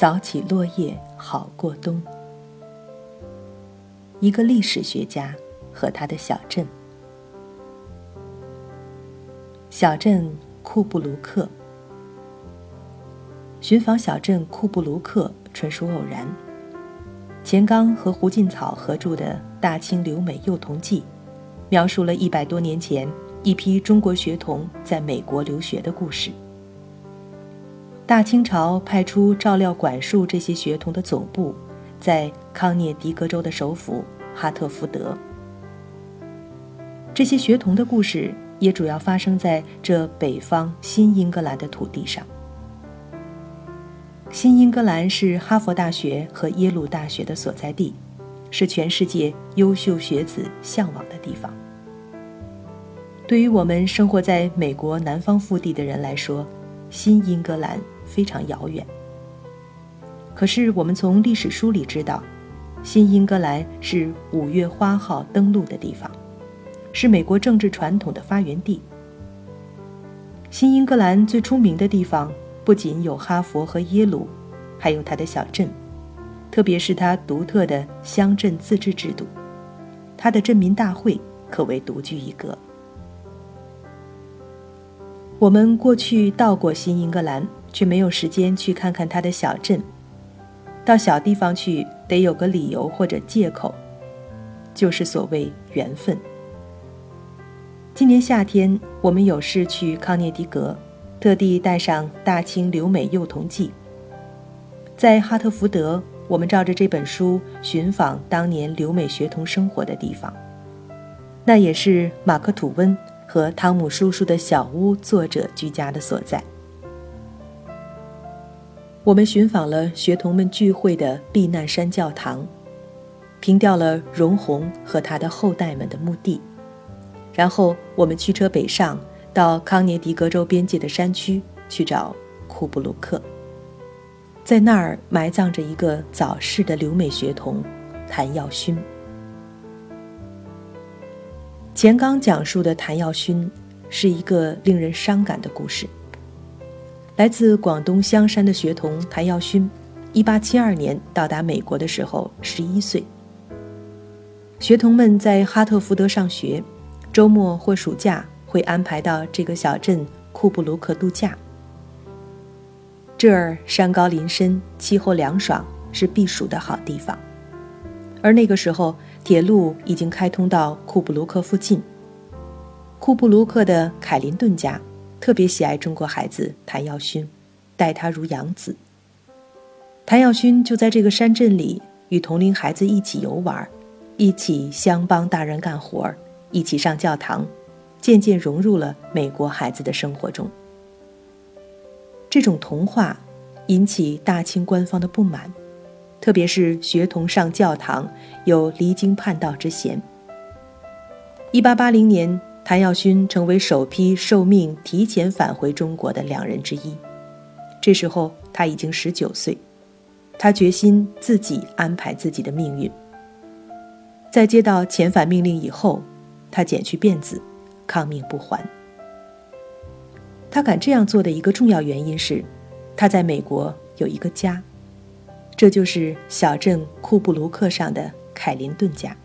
扫起落叶好过冬。一个历史学家和他的小镇。小镇库布卢克。寻访小镇库布卢克纯属偶然。钱刚和胡锦草合著的《大清留美幼童记》，描述了一百多年前一批中国学童在美国留学的故事。大清朝派出照料管束这些学童的总部，在康涅狄格州的首府哈特福德。这些学童的故事也主要发生在这北方新英格兰的土地上。新英格兰是哈佛大学和耶鲁大学的所在地，是全世界优秀学子向往的地方。对于我们生活在美国南方腹地的人来说，新英格兰。非常遥远。可是我们从历史书里知道，新英格兰是五月花号登陆的地方，是美国政治传统的发源地。新英格兰最出名的地方不仅有哈佛和耶鲁，还有它的小镇，特别是它独特的乡镇自治制度，它的镇民大会可谓独具一格。我们过去到过新英格兰。却没有时间去看看他的小镇。到小地方去，得有个理由或者借口，就是所谓缘分。今年夏天，我们有事去康涅狄格，特地带上《大清留美幼童记》。在哈特福德，我们照着这本书寻访当年留美学童生活的地方，那也是马克·吐温和汤姆叔叔的小屋作者居家的所在。我们寻访了学童们聚会的避难山教堂，凭吊了荣宏和他的后代们的墓地，然后我们驱车北上，到康涅狄格州边界的山区去找库布鲁克，在那儿埋葬着一个早逝的留美学童谭耀勋。前刚讲述的谭耀勋是一个令人伤感的故事。来自广东香山的学童谭耀勋，1872年到达美国的时候11岁。学童们在哈特福德上学，周末或暑假会安排到这个小镇库布鲁克度假。这儿山高林深，气候凉爽，是避暑的好地方。而那个时候，铁路已经开通到库布鲁克附近。库布鲁克的凯林顿家。特别喜爱中国孩子谭耀勋，待他如养子。谭耀勋就在这个山镇里，与同龄孩子一起游玩，一起相帮大人干活一起上教堂，渐渐融入了美国孩子的生活中。这种童话引起大清官方的不满，特别是学童上教堂有离经叛道之嫌。一八八零年。谭耀勋成为首批受命提前返回中国的两人之一。这时候他已经十九岁，他决心自己安排自己的命运。在接到遣返命令以后，他剪去辫子，抗命不还。他敢这样做的一个重要原因是，他在美国有一个家，这就是小镇库布卢克上的凯林顿家。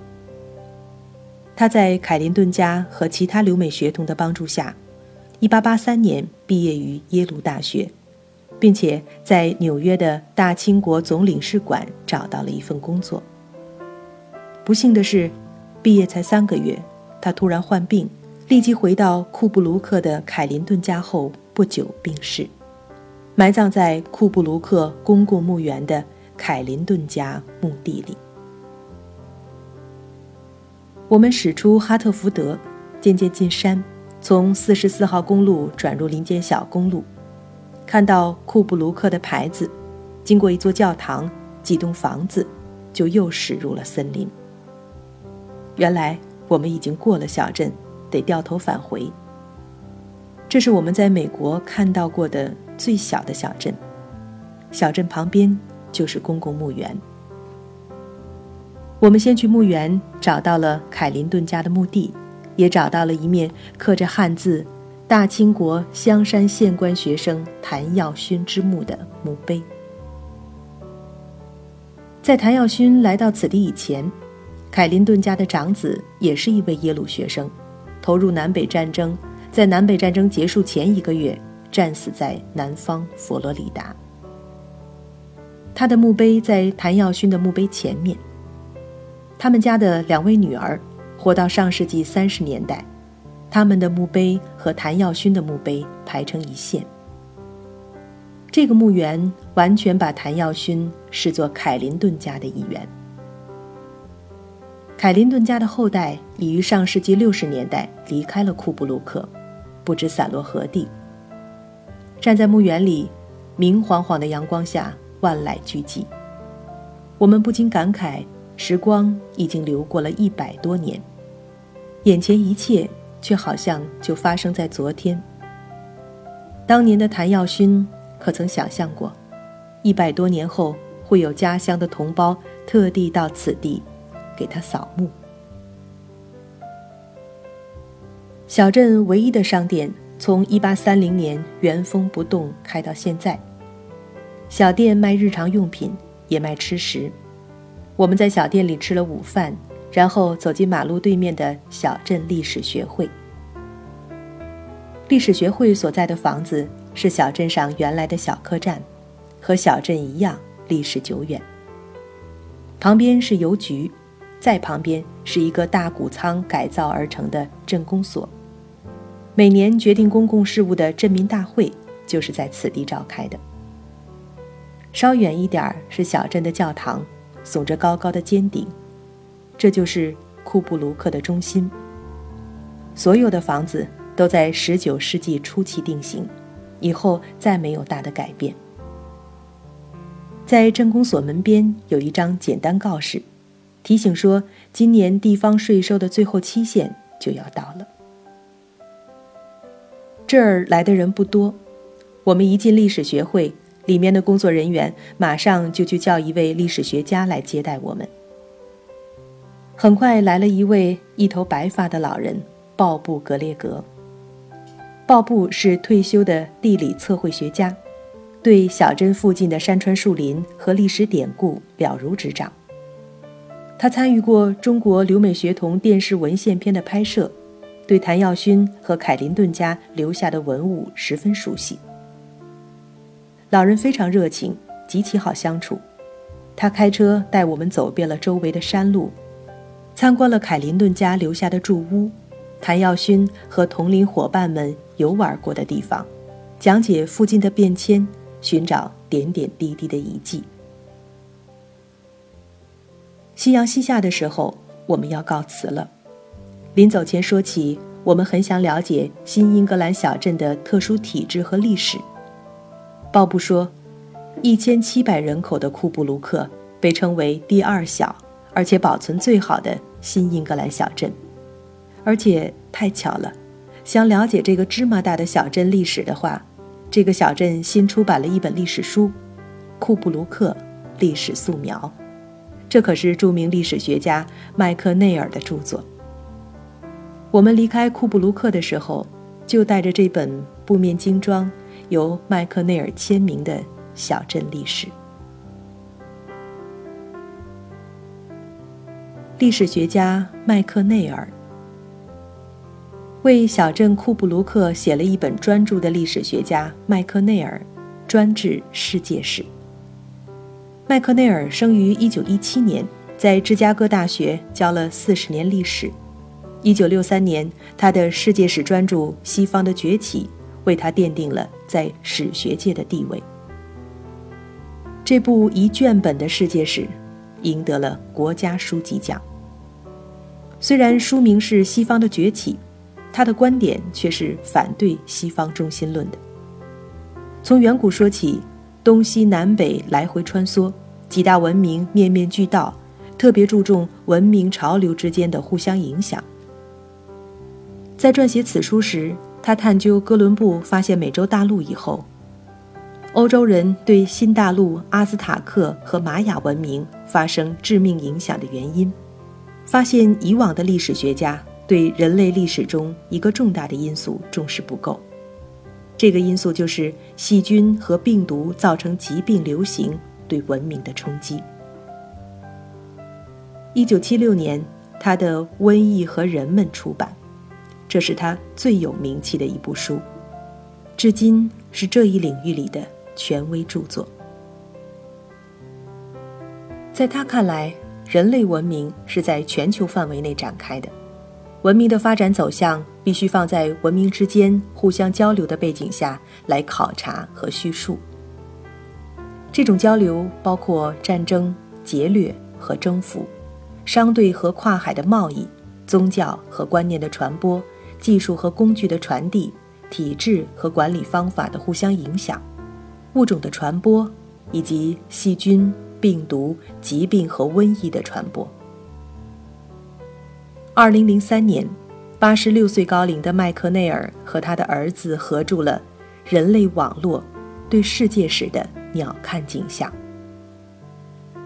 他在凯林顿家和其他留美学童的帮助下，1883年毕业于耶鲁大学，并且在纽约的大清国总领事馆找到了一份工作。不幸的是，毕业才三个月，他突然患病，立即回到库布卢克的凯林顿家后不久病逝，埋葬在库布卢克公共墓园的凯林顿家墓地里。我们驶出哈特福德，渐渐进山，从四十四号公路转入林间小公路，看到库布卢克的牌子，经过一座教堂、几栋房子，就又驶入了森林。原来我们已经过了小镇，得掉头返回。这是我们在美国看到过的最小的小镇，小镇旁边就是公共墓园。我们先去墓园，找到了凯林顿家的墓地，也找到了一面刻着汉字“大清国香山县官学生谭耀勋之墓”的墓碑。在谭耀勋来到此地以前，凯林顿家的长子也是一位耶鲁学生，投入南北战争，在南北战争结束前一个月战死在南方佛罗里达。他的墓碑在谭耀勋的墓碑前面。他们家的两位女儿活到上世纪三十年代，他们的墓碑和谭耀勋的墓碑排成一线。这个墓园完全把谭耀勋视作凯林顿家的一员。凯林顿家的后代已于上世纪六十年代离开了库布鲁克，不知散落何地。站在墓园里，明晃晃的阳光下。万籁俱寂，我们不禁感慨：时光已经流过了一百多年，眼前一切却好像就发生在昨天。当年的谭耀勋可曾想象过，一百多年后会有家乡的同胞特地到此地给他扫墓？小镇唯一的商店从1830年原封不动开到现在。小店卖日常用品，也卖吃食。我们在小店里吃了午饭，然后走进马路对面的小镇历史学会。历史学会所在的房子是小镇上原来的小客栈，和小镇一样历史久远。旁边是邮局，在旁边是一个大谷仓改造而成的镇公所。每年决定公共事务的镇民大会就是在此地召开的。稍远一点儿是小镇的教堂，耸着高高的尖顶，这就是库布卢克的中心。所有的房子都在19世纪初期定型，以后再没有大的改变。在镇公所门边有一张简单告示，提醒说今年地方税收的最后期限就要到了。这儿来的人不多，我们一进历史学会。里面的工作人员马上就去叫一位历史学家来接待我们。很快来了一位一头白发的老人，鲍布·格列格。鲍布是退休的地理测绘学家，对小镇附近的山川树林和历史典故了如指掌。他参与过中国留美学童电视文献片的拍摄，对谭耀勋和凯林顿家留下的文物十分熟悉。老人非常热情，极其好相处。他开车带我们走遍了周围的山路，参观了凯林顿家留下的住屋，谭耀勋和同龄伙伴们游玩过的地方，讲解附近的变迁，寻找点点滴滴的遗迹。夕阳西下的时候，我们要告辞了。临走前说起，我们很想了解新英格兰小镇的特殊体制和历史。鲍布说：“一千七百人口的库布卢克被称为第二小，而且保存最好的新英格兰小镇。而且太巧了，想了解这个芝麻大的小镇历史的话，这个小镇新出版了一本历史书《库布卢克历史素描》，这可是著名历史学家麦克内尔的著作。我们离开库布卢克的时候，就带着这本布面精装。”由麦克内尔签名的小镇历史。历史学家麦克内尔为小镇库布卢克写了一本专著的历史学家麦克内尔专治世界史。麦克内尔生于一九一七年，在芝加哥大学教了四十年历史。一九六三年，他的世界史专著《西方的崛起》。为他奠定了在史学界的地位。这部一卷本的世界史，赢得了国家书籍奖。虽然书名是《西方的崛起》，他的观点却是反对西方中心论的。从远古说起，东西南北来回穿梭，几大文明面面俱到，特别注重文明潮流之间的互相影响。在撰写此书时。他探究哥伦布发现美洲大陆以后，欧洲人对新大陆阿兹塔克和玛雅文明发生致命影响的原因，发现以往的历史学家对人类历史中一个重大的因素重视不够，这个因素就是细菌和病毒造成疾病流行对文明的冲击。一九七六年，他的《瘟疫和人们》出版，这是他最有名气的一部书，至今是这一领域里的权威著作。在他看来，人类文明是在全球范围内展开的，文明的发展走向必须放在文明之间互相交流的背景下来考察和叙述。这种交流包括战争、劫掠和征服。商队和跨海的贸易，宗教和观念的传播，技术和工具的传递，体制和管理方法的互相影响，物种的传播，以及细菌、病毒、疾病和瘟疫的传播。二零零三年，八十六岁高龄的麦克内尔和他的儿子合著了《人类网络：对世界史的鸟瞰景象》。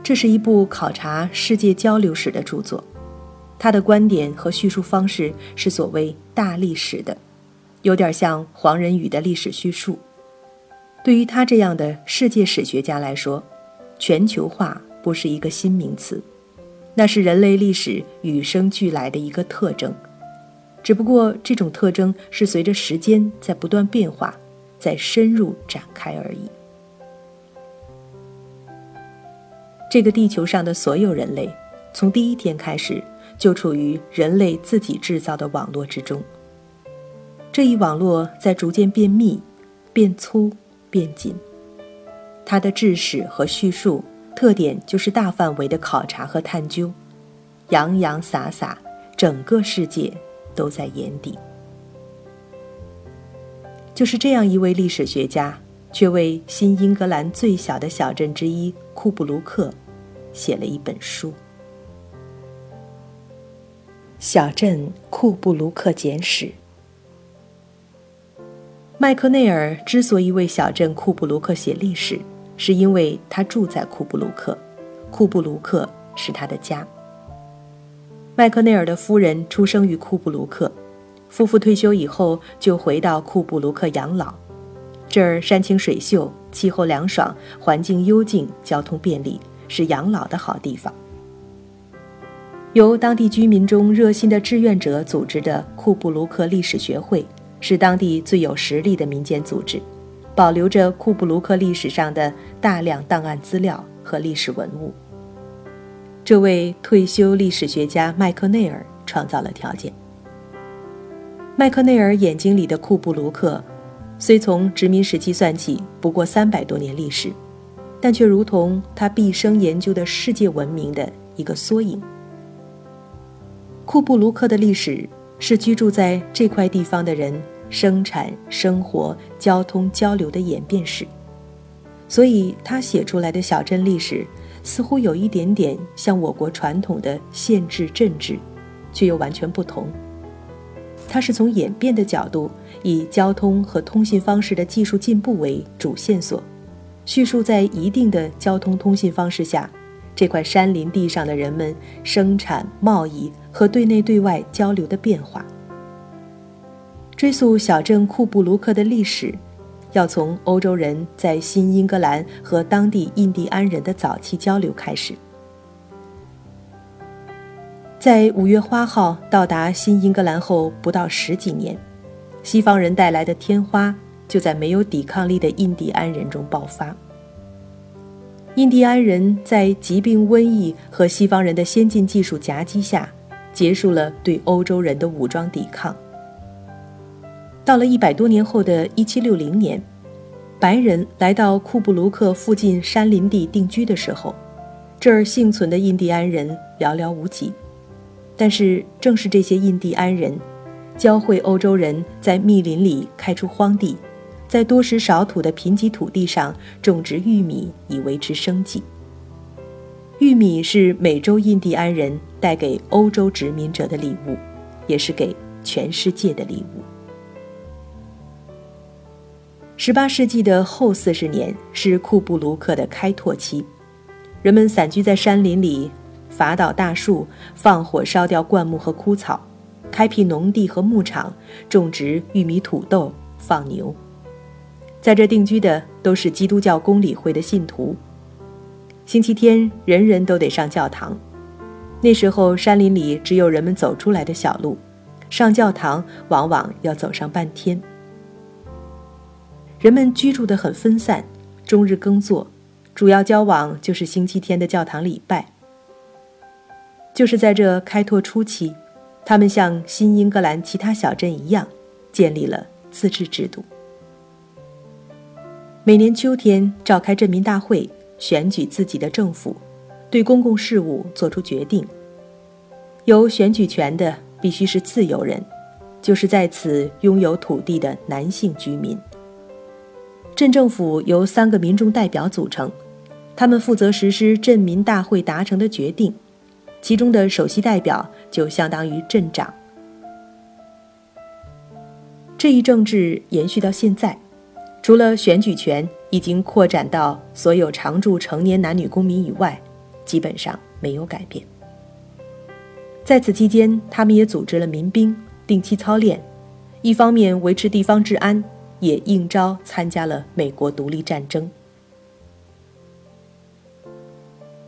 这是一部考察世界交流史的著作，他的观点和叙述方式是所谓大历史的，有点像黄仁宇的历史叙述。对于他这样的世界史学家来说，全球化不是一个新名词，那是人类历史与生俱来的一个特征，只不过这种特征是随着时间在不断变化，在深入展开而已。这个地球上的所有人类，从第一天开始就处于人类自己制造的网络之中。这一网络在逐渐变密、变粗、变紧。它的制史和叙述特点就是大范围的考察和探究，洋洋洒洒，整个世界都在眼底。就是这样一位历史学家。却为新英格兰最小的小镇之一库布卢克写了一本书，《小镇库布卢克简史》。麦克内尔之所以为小镇库布卢克写历史，是因为他住在库布卢克，库布卢克是他的家。麦克内尔的夫人出生于库布卢克，夫妇退休以后就回到库布卢克养老。这儿山清水秀，气候凉爽，环境幽静，交通便利，是养老的好地方。由当地居民中热心的志愿者组织的库布卢克历史学会，是当地最有实力的民间组织，保留着库布卢克历史上的大量档案资料和历史文物。这位退休历史学家麦克内尔创造了条件。麦克内尔眼睛里的库布卢克。虽从殖民时期算起不过三百多年历史，但却如同他毕生研究的世界文明的一个缩影。库布卢克的历史是居住在这块地方的人生产、生活、交通、交流的演变史，所以他写出来的小镇历史似乎有一点点像我国传统的县制镇制，却又完全不同。他是从演变的角度。以交通和通信方式的技术进步为主线索，叙述在一定的交通通信方式下，这块山林地上的人们生产、贸易和对内对外交流的变化。追溯小镇库布卢克的历史，要从欧洲人在新英格兰和当地印第安人的早期交流开始。在五月花号到达新英格兰后不到十几年。西方人带来的天花就在没有抵抗力的印第安人中爆发。印第安人在疾病、瘟疫和西方人的先进技术夹击下，结束了对欧洲人的武装抵抗。到了一百多年后的一七六零年，白人来到库布卢克附近山林地定居的时候，这儿幸存的印第安人寥寥无几。但是，正是这些印第安人。教会欧洲人在密林里开出荒地，在多石少土的贫瘠土地上种植玉米以维持生计。玉米是美洲印第安人带给欧洲殖民者的礼物，也是给全世界的礼物。十八世纪的后四十年是库布卢克的开拓期，人们散居在山林里，伐倒大树，放火烧掉灌木和枯草。开辟农地和牧场，种植玉米、土豆，放牛。在这定居的都是基督教公理会的信徒。星期天，人人都得上教堂。那时候山林里只有人们走出来的小路，上教堂往往要走上半天。人们居住的很分散，终日耕作，主要交往就是星期天的教堂礼拜。就是在这开拓初期，他们像新英格兰其他小镇一样，建立了自治制度。每年秋天召开镇民大会，选举自己的政府，对公共事务做出决定。有选举权的必须是自由人，就是在此拥有土地的男性居民。镇政府由三个民众代表组成，他们负责实施镇民大会达成的决定，其中的首席代表就相当于镇长。这一政治延续到现在，除了选举权已经扩展到所有常住成年男女公民以外，基本上没有改变。在此期间，他们也组织了民兵，定期操练，一方面维持地方治安。也应召参加了美国独立战争。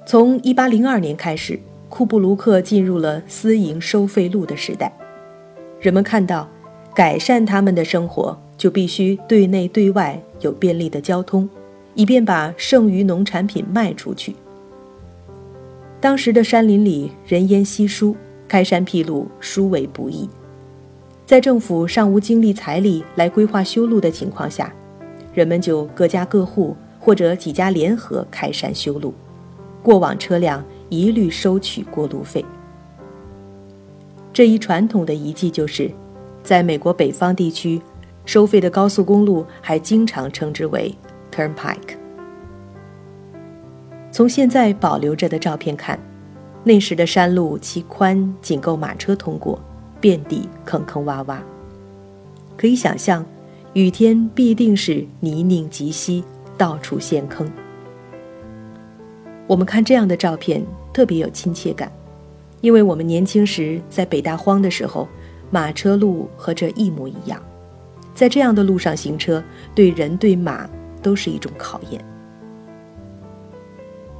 从1802年开始，库布卢克进入了私营收费路的时代。人们看到，改善他们的生活就必须对内对外有便利的交通，以便把剩余农产品卖出去。当时的山林里人烟稀疏，开山辟路殊为不易。在政府尚无精力财力来规划修路的情况下，人们就各家各户或者几家联合开山修路，过往车辆一律收取过路费。这一传统的遗迹就是，在美国北方地区，收费的高速公路还经常称之为 Turnpike。从现在保留着的照片看，那时的山路其宽仅够马车通过。遍地坑坑洼洼，可以想象，雨天必定是泥泞极稀，到处陷坑。我们看这样的照片特别有亲切感，因为我们年轻时在北大荒的时候，马车路和这一模一样。在这样的路上行车，对人对马都是一种考验。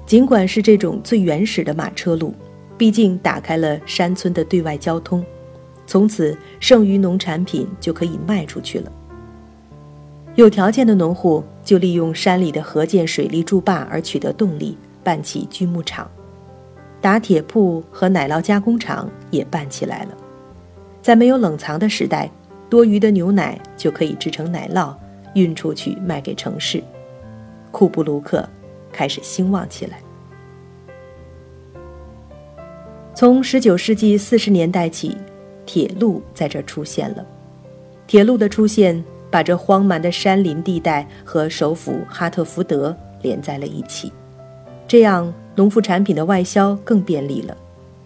尽管是这种最原始的马车路，毕竟打开了山村的对外交通。从此，剩余农产品就可以卖出去了。有条件的农户就利用山里的河建水利筑坝而取得动力，办起锯木厂、打铁铺和奶酪加工厂也办起来了。在没有冷藏的时代，多余的牛奶就可以制成奶酪，运出去卖给城市。库布卢克开始兴旺起来。从19世纪40年代起。铁路在这出现了，铁路的出现把这荒蛮的山林地带和首府哈特福德连在了一起，这样农副产品的外销更便利了，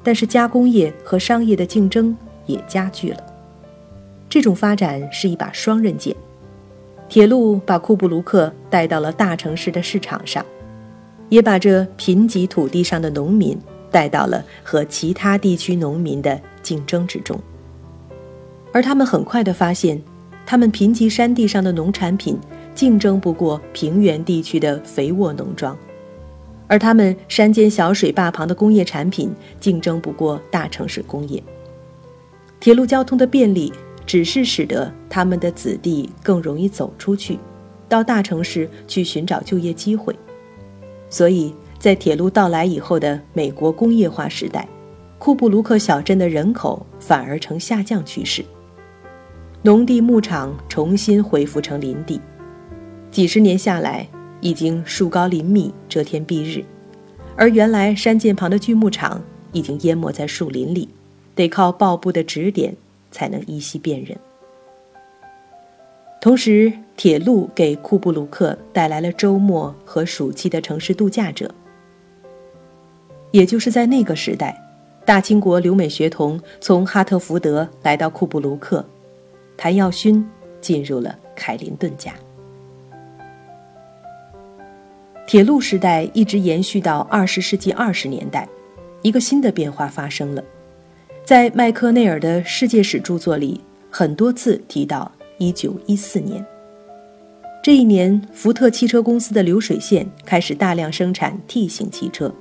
但是加工业和商业的竞争也加剧了。这种发展是一把双刃剑，铁路把库布卢克带到了大城市的市场上，也把这贫瘠土地上的农民带到了和其他地区农民的竞争之中。而他们很快地发现，他们贫瘠山地上的农产品竞争不过平原地区的肥沃农庄，而他们山间小水坝旁的工业产品竞争不过大城市工业。铁路交通的便利，只是使得他们的子弟更容易走出去，到大城市去寻找就业机会。所以在铁路到来以后的美国工业化时代，库布卢克小镇的人口反而呈下降趋势。农地牧场重新恢复成林地，几十年下来，已经树高林密，遮天蔽日；而原来山涧旁的锯木厂已经淹没在树林里，得靠报步的指点才能依稀辨认。同时，铁路给库布鲁克带来了周末和暑期的城市度假者。也就是在那个时代，大清国留美学童从哈特福德来到库布卢克。谭耀勋进入了凯林顿家。铁路时代一直延续到二十世纪二十年代，一个新的变化发生了。在麦克内尔的世界史著作里，很多次提到一九一四年。这一年，福特汽车公司的流水线开始大量生产 T 型汽车。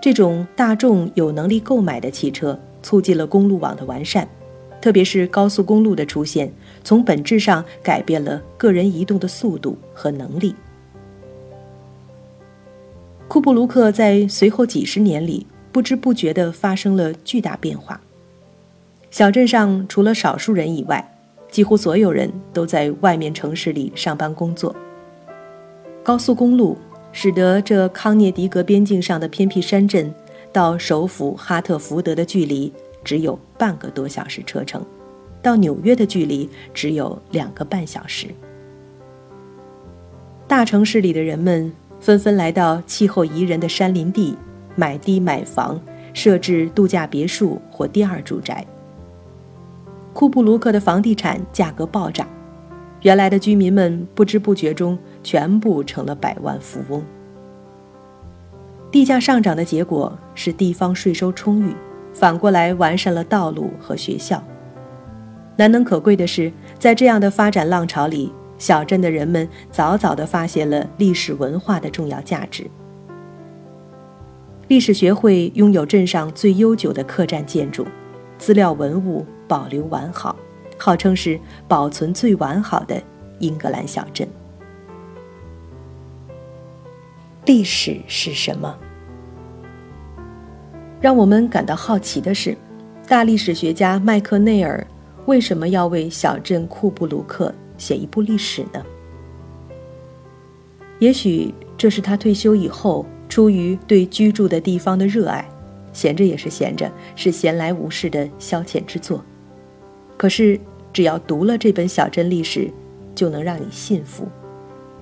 这种大众有能力购买的汽车，促进了公路网的完善，特别是高速公路的出现，从本质上改变了个人移动的速度和能力。库布卢克在随后几十年里，不知不觉地发生了巨大变化。小镇上除了少数人以外，几乎所有人都在外面城市里上班工作。高速公路使得这康涅狄格边境上的偏僻山镇到首府哈特福德的距离只有半个多小时车程，到纽约的距离只有两个半小时。大城市里的人们。纷纷来到气候宜人的山林地，买地买房，设置度假别墅或第二住宅。库布卢克的房地产价格暴涨，原来的居民们不知不觉中全部成了百万富翁。地价上涨的结果是地方税收充裕，反过来完善了道路和学校。难能可贵的是，在这样的发展浪潮里。小镇的人们早早地发现了历史文化的重要价值。历史学会拥有镇上最悠久的客栈建筑，资料文物保留完好，号称是保存最完好的英格兰小镇。历史是什么？让我们感到好奇的是，大历史学家麦克内尔为什么要为小镇库布鲁克？写一部历史呢？也许这是他退休以后出于对居住的地方的热爱，闲着也是闲着，是闲来无事的消遣之作。可是，只要读了这本小镇历史，就能让你信服。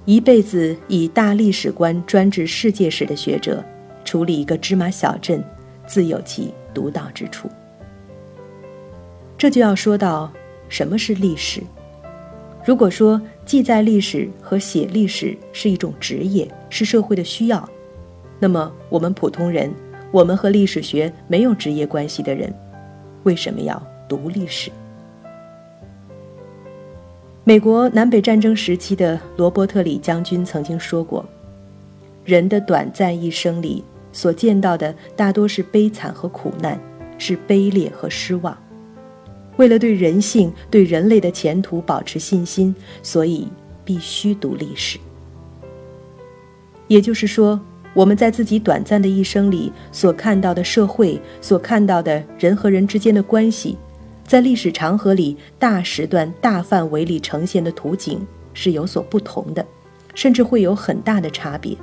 一辈子以大历史观专治世界史的学者，处理一个芝麻小镇，自有其独到之处。这就要说到什么是历史。如果说记载历史和写历史是一种职业，是社会的需要，那么我们普通人，我们和历史学没有职业关系的人，为什么要读历史？美国南北战争时期的罗伯特李将军曾经说过：“人的短暂一生里所见到的大多是悲惨和苦难，是卑劣和失望。”为了对人性、对人类的前途保持信心，所以必须读历史。也就是说，我们在自己短暂的一生里所看到的社会、所看到的人和人之间的关系，在历史长河里大时段、大范围里呈现的图景是有所不同的，甚至会有很大的差别。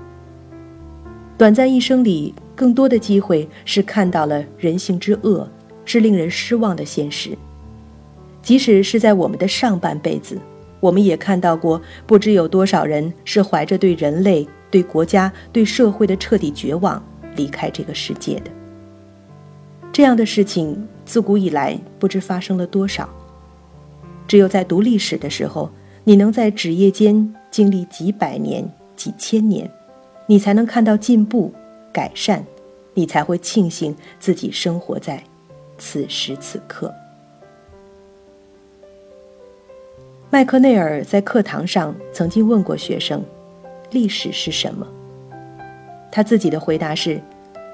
短暂一生里，更多的机会是看到了人性之恶，是令人失望的现实。即使是在我们的上半辈子，我们也看到过不知有多少人是怀着对人类、对国家、对社会的彻底绝望离开这个世界的。这样的事情自古以来不知发生了多少。只有在读历史的时候，你能在纸页间经历几百年、几千年，你才能看到进步、改善，你才会庆幸自己生活在此时此刻。麦克内尔在课堂上曾经问过学生：“历史是什么？”他自己的回答是：“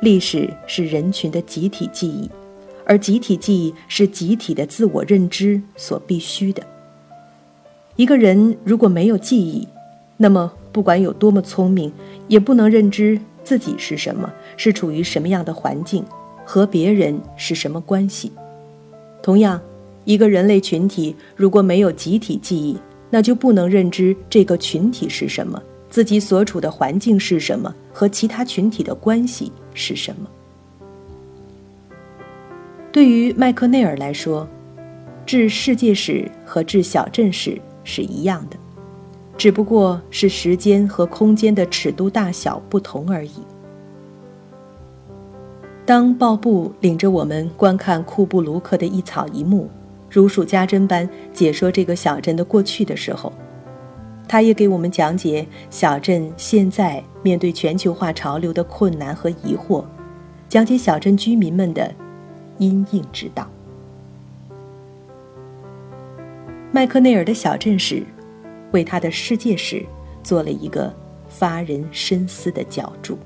历史是人群的集体记忆，而集体记忆是集体的自我认知所必须的。一个人如果没有记忆，那么不管有多么聪明，也不能认知自己是什么，是处于什么样的环境，和别人是什么关系。同样。”一个人类群体如果没有集体记忆，那就不能认知这个群体是什么，自己所处的环境是什么，和其他群体的关系是什么。对于麦克内尔来说，治世界史和治小镇史是一样的，只不过是时间和空间的尺度大小不同而已。当鲍布领着我们观看库布卢克的一草一木。如数家珍般解说这个小镇的过去的时候，他也给我们讲解小镇现在面对全球化潮流的困难和疑惑，讲解小镇居民们的因应之道。麦克内尔的小镇史，为他的世界史做了一个发人深思的角注。